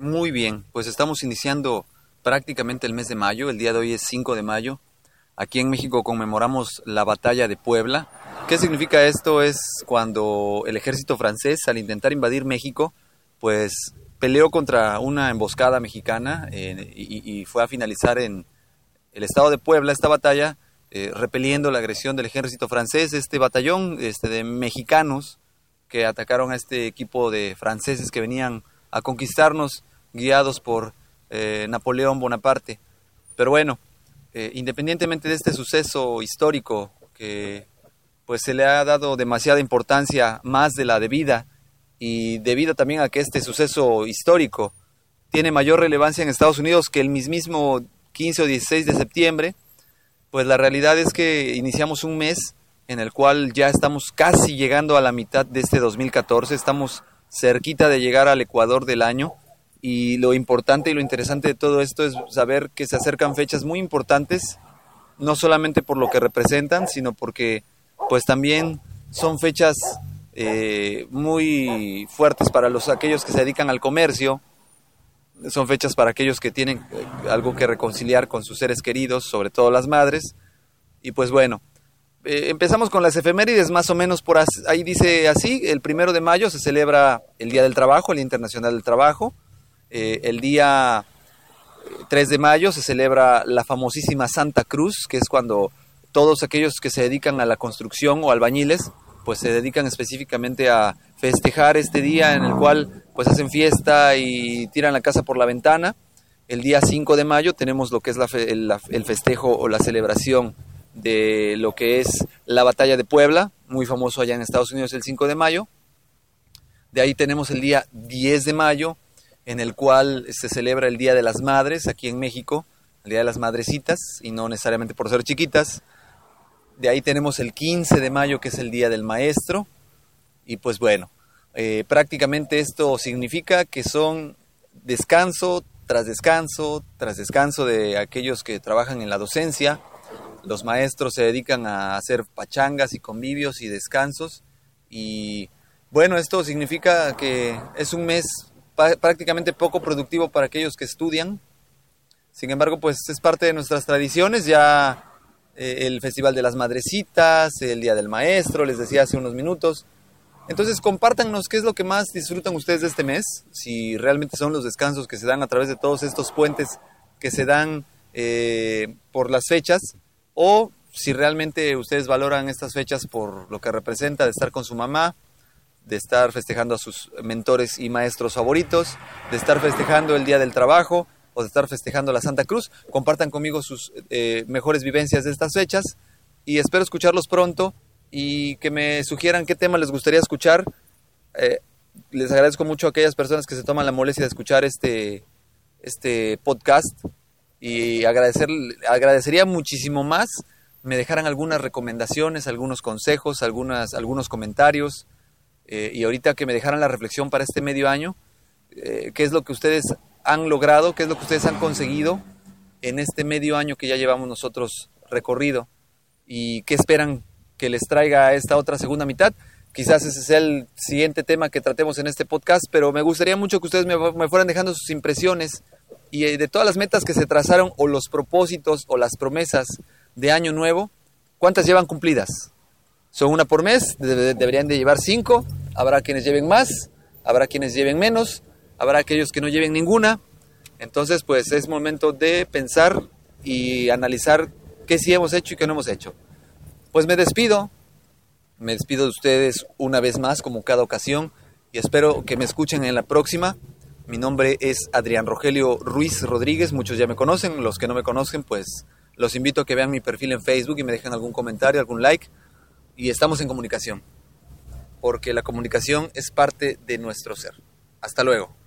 Muy bien, pues estamos iniciando prácticamente el mes de mayo. El día de hoy es 5 de mayo. Aquí en México conmemoramos la batalla de Puebla. ¿Qué significa esto? Es cuando el ejército francés, al intentar invadir México, pues peleó contra una emboscada mexicana eh, y, fue a finalizar en el estado de Puebla esta batalla, eh, repeliendo la agresión del ejército francés. Este batallón este, de mexicanos que atacaron a este equipo de franceses que venían a conquistarnos guiados por eh, Napoleón Bonaparte. Pero bueno, eh, independientemente de este suceso histórico que pues se le ha dado demasiada importancia más de la debida y debido también a que este suceso histórico tiene mayor relevancia en Estados Unidos que el mismo 15 o 16 de septiembre, pues la realidad es que iniciamos un mes en el cual ya estamos casi llegando a la mitad de este 2014, estamos cerquita de llegar al Ecuador del año y lo importante y lo interesante de todo esto es saber que se acercan fechas muy importantes, no solamente por lo que representan, sino porque pues también son fechas eh, muy fuertes para los aquellos que se dedican al comercio, son fechas para aquellos que tienen eh, algo que reconciliar con sus seres queridos, sobre todo las madres, y pues bueno, eh, empezamos con las efemérides, más o menos por ahí dice así, el primero de mayo se celebra el Día del Trabajo, el Día Internacional del Trabajo, eh, el día 3 de mayo se celebra la famosísima Santa Cruz, que es cuando todos aquellos que se dedican a la construcción o albañiles, pues se dedican específicamente a festejar este día en el cual pues hacen fiesta y tiran la casa por la ventana. El día 5 de mayo tenemos lo que es el festejo o la celebración de lo que es la batalla de Puebla, muy famoso allá en Estados Unidos el 5 de mayo. De ahí tenemos el día 10 de mayo, en el cual se celebra el Día de las Madres aquí en México, el Día de las Madrecitas, y no necesariamente por ser chiquitas. De ahí tenemos el 15 de mayo, que es el Día del Maestro. Y pues bueno, eh, prácticamente esto significa que son descanso tras descanso, tras descanso de aquellos que trabajan en la docencia. Los maestros se dedican a hacer pachangas y convivios y descansos. Y bueno, esto significa que es un mes prácticamente poco productivo para aquellos que estudian. Sin embargo, pues es parte de nuestras tradiciones, ya eh, el Festival de las Madrecitas, el Día del Maestro, les decía hace unos minutos. Entonces, compártanos qué es lo que más disfrutan ustedes de este mes, si realmente son los descansos que se dan a través de todos estos puentes que se dan eh, por las fechas, o si realmente ustedes valoran estas fechas por lo que representa de estar con su mamá, de estar festejando a sus mentores y maestros favoritos, de estar festejando el Día del Trabajo o de estar festejando la Santa Cruz. Compartan conmigo sus eh, mejores vivencias de estas fechas y espero escucharlos pronto y que me sugieran qué tema les gustaría escuchar. Eh, les agradezco mucho a aquellas personas que se toman la molestia de escuchar este, este podcast y agradecer, agradecería muchísimo más me dejaran algunas recomendaciones, algunos consejos, algunas, algunos comentarios eh, y ahorita que me dejaran la reflexión para este medio año, eh, qué es lo que ustedes han logrado, qué es lo que ustedes han conseguido en este medio año que ya llevamos nosotros recorrido y qué esperan que les traiga esta otra segunda mitad. Quizás ese sea el siguiente tema que tratemos en este podcast, pero me gustaría mucho que ustedes me, fueran dejando sus impresiones y eh, de todas las metas que se trazaron o los propósitos o las promesas de año nuevo, ¿cuántas llevan cumplidas? Son una por mes, deberían de llevar cinco, habrá quienes lleven más, habrá quienes lleven menos, habrá aquellos que no lleven ninguna. Entonces, pues es momento de pensar y analizar qué sí hemos hecho y qué no hemos hecho. Pues me despido, me despido de ustedes una vez más como cada ocasión y espero que me escuchen en la próxima. Mi nombre es Adrián Rogelio Ruiz Rodríguez, muchos ya me conocen, los que no me conocen pues los invito a que vean mi perfil en Facebook y me dejen algún comentario, algún like y estamos en comunicación, porque la comunicación es parte de nuestro ser. Hasta luego.